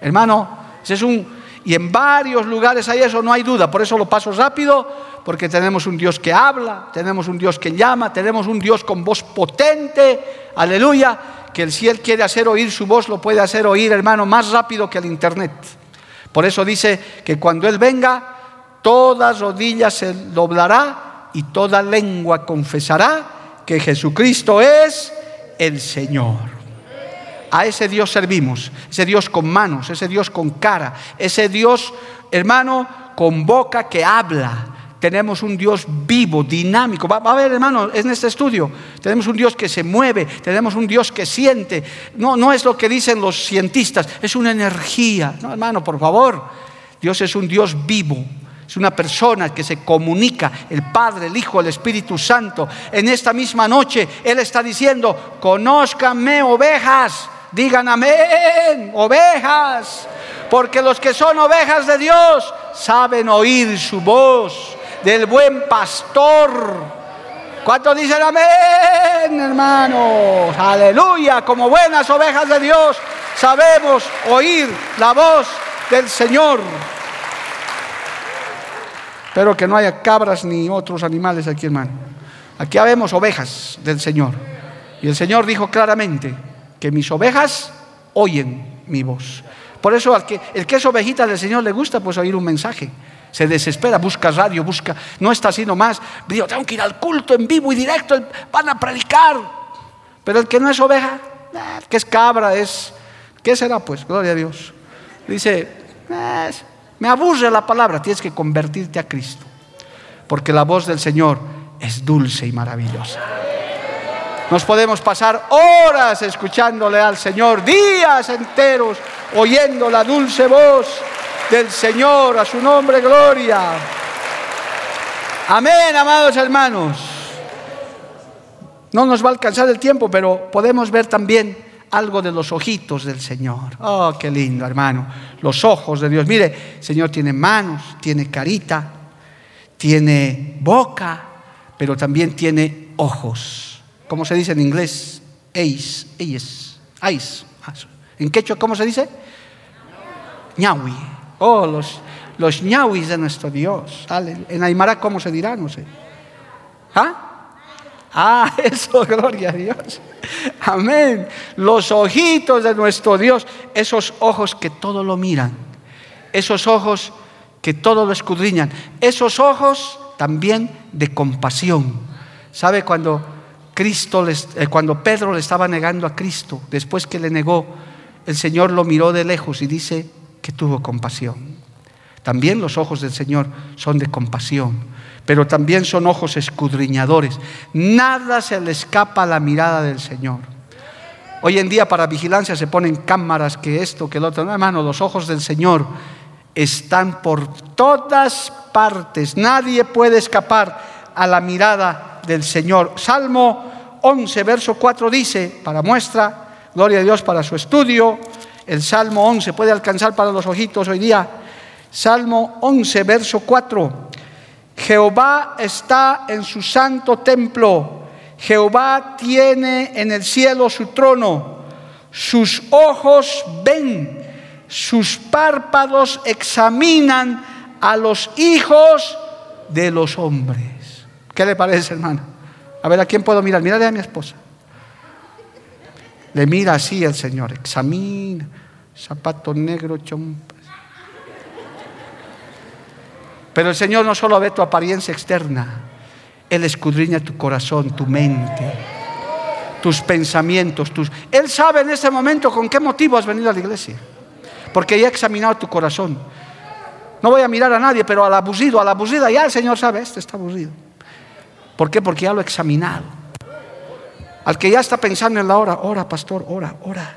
Hermano, ese es un... Y en varios lugares hay eso, no hay duda. Por eso lo paso rápido, porque tenemos un Dios que habla, tenemos un Dios que llama, tenemos un Dios con voz potente, aleluya, que si Él quiere hacer oír su voz, lo puede hacer oír, hermano, más rápido que el Internet. Por eso dice que cuando Él venga, toda rodilla se doblará y toda lengua confesará que Jesucristo es el Señor. A ese Dios servimos, ese Dios con manos, ese Dios con cara, ese Dios, hermano, con boca que habla, tenemos un Dios vivo, dinámico. Va, a ver, hermano, en este estudio. Tenemos un Dios que se mueve, tenemos un Dios que siente. No, no es lo que dicen los cientistas, es una energía. No, hermano, por favor. Dios es un Dios vivo. Es una persona que se comunica, el Padre, el Hijo, el Espíritu Santo. En esta misma noche Él está diciendo, conózcanme ovejas, digan amén, ovejas, porque los que son ovejas de Dios saben oír su voz del buen pastor. ¿Cuántos dicen amén, hermanos? Aleluya, como buenas ovejas de Dios, sabemos oír la voz del Señor. Espero que no haya cabras ni otros animales aquí, hermano. Aquí habemos ovejas del Señor. Y el Señor dijo claramente que mis ovejas oyen mi voz. Por eso al que, el que es ovejita del Señor le gusta pues oír un mensaje se desespera, busca radio, busca, no está así nomás, digo, tengo que ir al culto en vivo y directo, van a predicar. Pero el que no es oveja, que es cabra, es, ¿qué será pues? Gloria a Dios. Dice, me aburre la palabra, tienes que convertirte a Cristo, porque la voz del Señor es dulce y maravillosa. Nos podemos pasar horas escuchándole al Señor, días enteros oyendo la dulce voz del Señor, a su nombre gloria. Amén, amados hermanos. No nos va a alcanzar el tiempo, pero podemos ver también algo de los ojitos del Señor. Oh, qué lindo, hermano. Los ojos de Dios. Mire, el Señor tiene manos, tiene carita, tiene boca, pero también tiene ojos. ¿Cómo se dice en inglés? Eyes, eyes, eyes. ¿En quechua cómo se dice? Ñawi. Oh, los, los de nuestro Dios. En Aymara, ¿cómo se dirá? No sé. ¿Ah? Ah, eso, gloria a Dios. Amén. Los ojitos de nuestro Dios, esos ojos que todo lo miran, esos ojos que todo lo escudriñan, esos ojos también de compasión. ¿Sabe cuando Cristo les, eh, cuando Pedro le estaba negando a Cristo, después que le negó, el Señor lo miró de lejos y dice, que tuvo compasión. También los ojos del Señor son de compasión, pero también son ojos escudriñadores. Nada se le escapa a la mirada del Señor. Hoy en día para vigilancia se ponen cámaras, que esto, que el otro. No, hermano, los ojos del Señor están por todas partes. Nadie puede escapar a la mirada del Señor. Salmo 11, verso 4 dice, para muestra, gloria a Dios para su estudio, el Salmo 11, puede alcanzar para los ojitos hoy día. Salmo 11, verso 4. Jehová está en su santo templo. Jehová tiene en el cielo su trono. Sus ojos ven, sus párpados examinan a los hijos de los hombres. ¿Qué le parece, hermano? A ver, ¿a quién puedo mirar? Mírale a mi esposa. Le mira así el Señor, examina, zapato negro, chompas. Pero el Señor no solo ve tu apariencia externa, Él escudriña tu corazón, tu mente, tus pensamientos. Tus... Él sabe en este momento con qué motivo has venido a la iglesia, porque ya ha examinado tu corazón. No voy a mirar a nadie, pero al abusido, a la abusida, ya el Señor sabe, este está abusido. ¿Por qué? Porque ya lo he examinado. Al que ya está pensando en la hora, ora, pastor, ora, ora.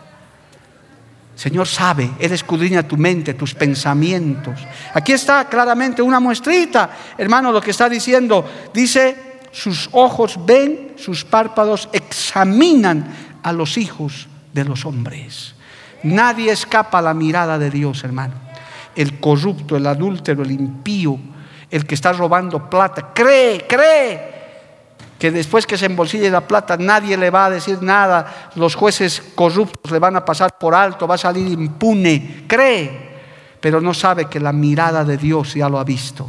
Señor sabe, Él escudriña tu mente, tus pensamientos. Aquí está claramente una muestrita, hermano, lo que está diciendo. Dice, sus ojos ven, sus párpados examinan a los hijos de los hombres. Nadie escapa a la mirada de Dios, hermano. El corrupto, el adúltero, el impío, el que está robando plata, cree, cree que después que se embolsille la plata nadie le va a decir nada, los jueces corruptos le van a pasar por alto, va a salir impune, cree, pero no sabe que la mirada de Dios ya lo ha visto.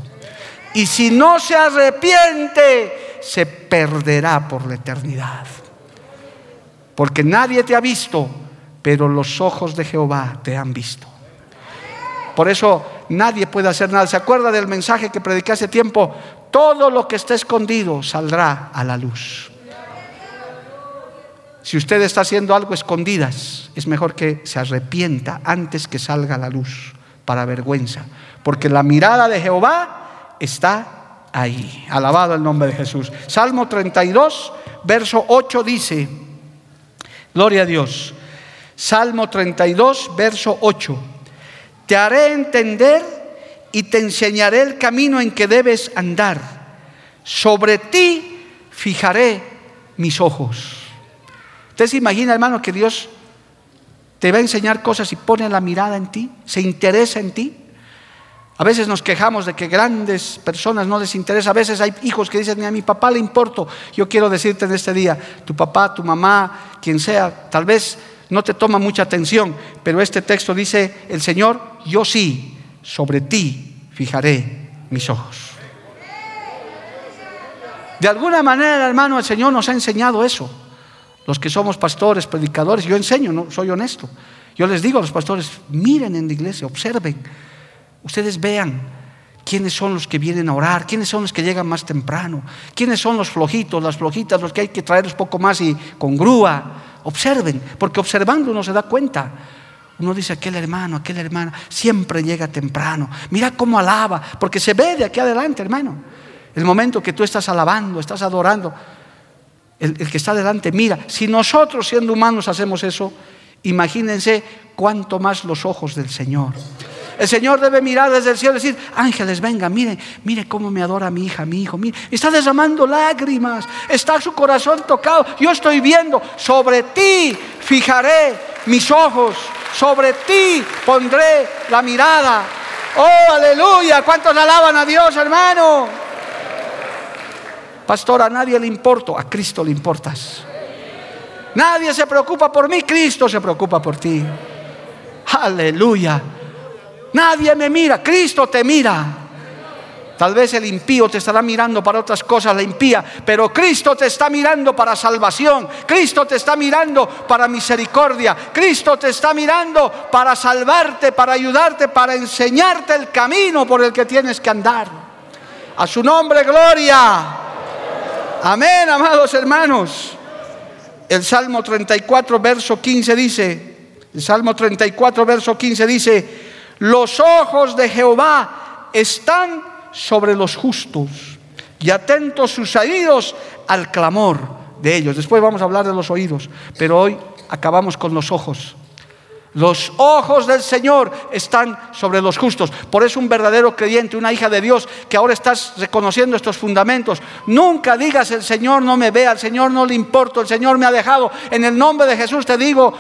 Y si no se arrepiente, se perderá por la eternidad. Porque nadie te ha visto, pero los ojos de Jehová te han visto. Por eso nadie puede hacer nada. ¿Se acuerda del mensaje que prediqué hace tiempo? Todo lo que está escondido saldrá a la luz. Si usted está haciendo algo escondidas, es mejor que se arrepienta antes que salga a la luz, para vergüenza. Porque la mirada de Jehová está ahí. Alabado el nombre de Jesús. Salmo 32, verso 8 dice, Gloria a Dios. Salmo 32, verso 8. Te haré entender y te enseñaré el camino en que debes andar. Sobre ti fijaré mis ojos. Usted se imagina, hermano, que Dios te va a enseñar cosas y pone la mirada en ti, se interesa en ti. A veces nos quejamos de que grandes personas no les interesa. A veces hay hijos que dicen, a mi papá le importo. Yo quiero decirte en este día, tu papá, tu mamá, quien sea, tal vez no te toma mucha atención, pero este texto dice, el Señor, yo sí, sobre ti fijaré mis ojos. De alguna manera, hermano, el Señor nos ha enseñado eso. Los que somos pastores, predicadores, yo enseño, no soy honesto. Yo les digo a los pastores, miren en la iglesia, observen, ustedes vean quiénes son los que vienen a orar, quiénes son los que llegan más temprano, quiénes son los flojitos, las flojitas, los que hay que traerlos poco más y con grúa. Observen, porque observando uno se da cuenta. Uno dice, aquel hermano, aquel hermana, siempre llega temprano. Mira cómo alaba, porque se ve de aquí adelante, hermano. El momento que tú estás alabando, estás adorando, el, que está delante mira. Si nosotros siendo humanos hacemos eso, imagínense cuánto más los ojos del Señor. El Señor debe mirar desde el cielo y decir, ángeles, venga, miren, mire cómo me adora mi hija, mi hijo. Mire, está derramando lágrimas, está su corazón tocado. Yo estoy viendo, sobre ti fijaré mis ojos, sobre ti pondré la mirada. Oh, aleluya, ¿cuántos alaban a Dios, hermano? Pastor, a nadie le importo, a Cristo le importas. Nadie se preocupa por mí, Cristo se preocupa por ti. Aleluya. Nadie me mira, Cristo te mira. Tal vez el impío te estará mirando para otras cosas, la impía, pero Cristo te está mirando para salvación, Cristo te está mirando para misericordia, Cristo te está mirando para salvarte, para ayudarte, para enseñarte el camino por el que tienes que andar. A su nombre, gloria. Amén, amados hermanos. El Salmo 34, verso 15 dice, el Salmo 34, verso 15 dice, los ojos de Jehová están sobre los justos y atentos sus oídos al clamor de ellos. Después vamos a hablar de los oídos, pero hoy acabamos con los ojos. Los ojos del Señor están sobre los justos. Por eso un verdadero creyente, una hija de Dios, que ahora estás reconociendo estos fundamentos, nunca digas el Señor no me ve, al Señor no le importo, el Señor me ha dejado. En el nombre de Jesús te digo,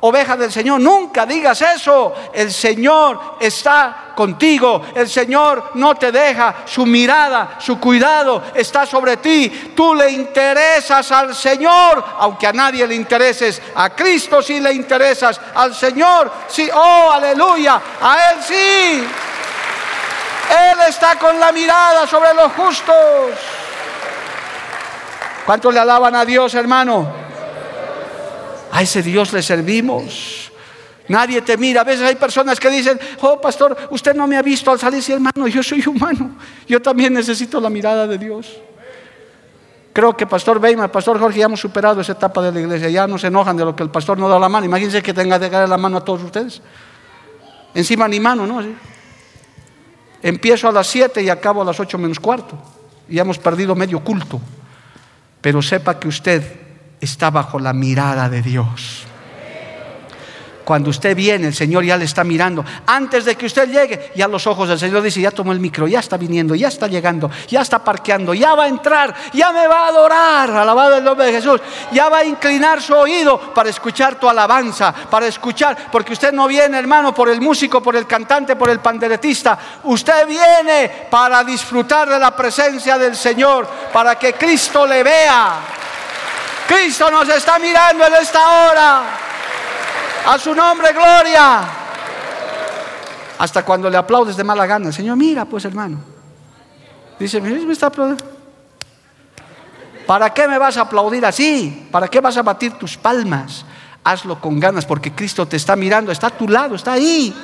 oveja del Señor, nunca digas eso. El Señor está contigo, el Señor no te deja, su mirada, su cuidado está sobre ti. Tú le interesas al Señor, aunque a nadie le intereses, a Cristo sí le interesas, al Señor sí, oh aleluya, a Él sí. Él está con la mirada sobre los justos. ¿Cuántos le alaban a Dios, hermano? A ese Dios le servimos. Nadie te mira. A veces hay personas que dicen, oh pastor, usted no me ha visto al salir. Sí, hermano, yo soy humano. Yo también necesito la mirada de Dios. Creo que Pastor Weimar, Pastor Jorge, ya hemos superado esa etapa de la iglesia. Ya no se enojan de lo que el pastor no da la mano. Imagínense que tenga de dar la mano a todos ustedes. Encima ni mano, ¿no? Empiezo a las 7 y acabo a las 8 menos cuarto. Y hemos perdido medio culto. Pero sepa que usted está bajo la mirada de Dios. Cuando usted viene, el Señor ya le está mirando. Antes de que usted llegue, ya los ojos del Señor dice, ya tomó el micro, ya está viniendo, ya está llegando, ya está parqueando, ya va a entrar, ya me va a adorar, alabado el nombre de Jesús. Ya va a inclinar su oído para escuchar tu alabanza, para escuchar, porque usted no viene, hermano, por el músico, por el cantante, por el panderetista. Usted viene para disfrutar de la presencia del Señor, para que Cristo le vea. Cristo nos está mirando en esta hora. A su nombre, gloria. Hasta cuando le aplaudes de mala gana. Señor, mira pues hermano. Dice, me está. ¿Para qué me vas a aplaudir así? ¿Para qué vas a batir tus palmas? Hazlo con ganas porque Cristo te está mirando, está a tu lado, está ahí.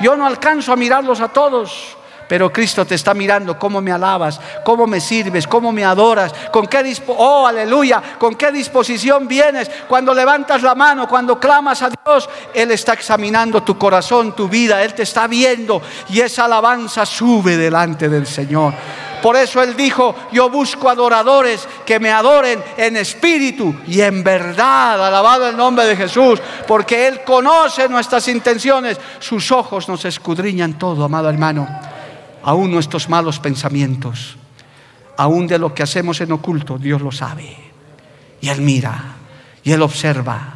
Yo no alcanzo a mirarlos a todos. Pero Cristo te está mirando cómo me alabas, cómo me sirves, cómo me adoras, con qué oh aleluya, con qué disposición vienes cuando levantas la mano, cuando clamas a Dios, él está examinando tu corazón, tu vida, él te está viendo y esa alabanza sube delante del Señor. Por eso Él dijo, yo busco adoradores que me adoren en espíritu y en verdad. Alabado el nombre de Jesús, porque Él conoce nuestras intenciones. Sus ojos nos escudriñan todo, amado hermano. Aún nuestros malos pensamientos, aún de lo que hacemos en oculto, Dios lo sabe. Y Él mira, y Él observa,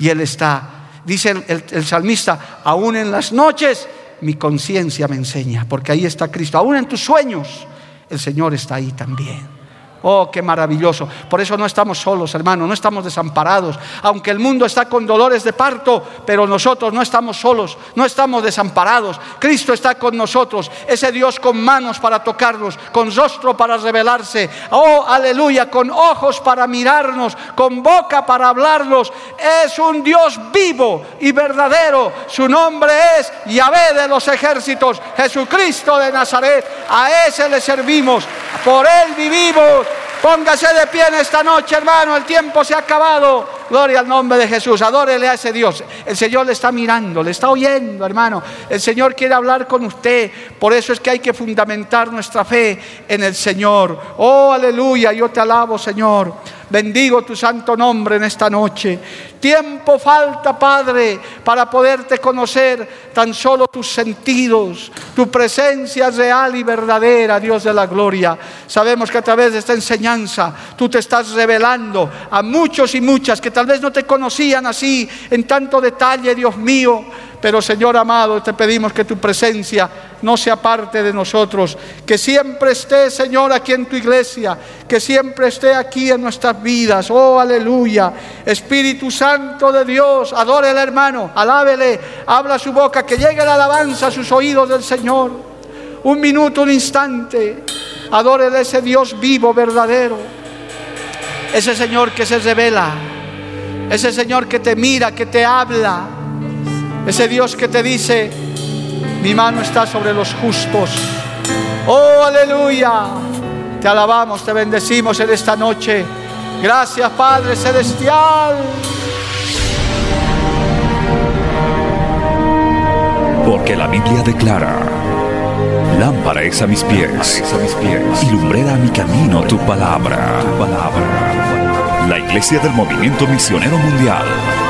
y Él está. Dice el, el salmista, aún en las noches mi conciencia me enseña, porque ahí está Cristo. Aún en tus sueños, el Señor está ahí también. Oh, qué maravilloso. Por eso no estamos solos, hermano, no estamos desamparados. Aunque el mundo está con dolores de parto, pero nosotros no estamos solos, no estamos desamparados. Cristo está con nosotros, ese Dios con manos para tocarnos, con rostro para revelarse. Oh, aleluya, con ojos para mirarnos, con boca para hablarnos. Es un Dios vivo y verdadero. Su nombre es Yahvé de los ejércitos, Jesucristo de Nazaret. A ese le servimos, por él vivimos Póngase de pie en esta noche, hermano. El tiempo se ha acabado. Gloria al nombre de Jesús. Adórele a ese Dios. El Señor le está mirando, le está oyendo, hermano. El Señor quiere hablar con usted. Por eso es que hay que fundamentar nuestra fe en el Señor. Oh, aleluya. Yo te alabo, Señor. Bendigo tu santo nombre en esta noche. Tiempo falta, Padre, para poderte conocer tan solo tus sentidos, tu presencia real y verdadera, Dios de la gloria. Sabemos que a través de esta enseñanza tú te estás revelando a muchos y muchas que tal vez no te conocían así en tanto detalle, Dios mío pero Señor amado, te pedimos que tu presencia no sea parte de nosotros, que siempre esté, Señor, aquí en tu iglesia, que siempre esté aquí en nuestras vidas. Oh, aleluya. Espíritu Santo de Dios, adore al hermano, alábele, habla su boca, que llegue la alabanza a sus oídos del Señor. Un minuto, un instante, adore a ese Dios vivo, verdadero. Ese Señor que se revela, ese Señor que te mira, que te habla ese Dios que te dice, mi mano está sobre los justos. Oh, aleluya. Te alabamos, te bendecimos en esta noche. Gracias, Padre Celestial. Porque la Biblia declara, lámpara es a mis pies, a mis pies y lumbrera a mi camino tu palabra. tu palabra. La Iglesia del Movimiento Misionero Mundial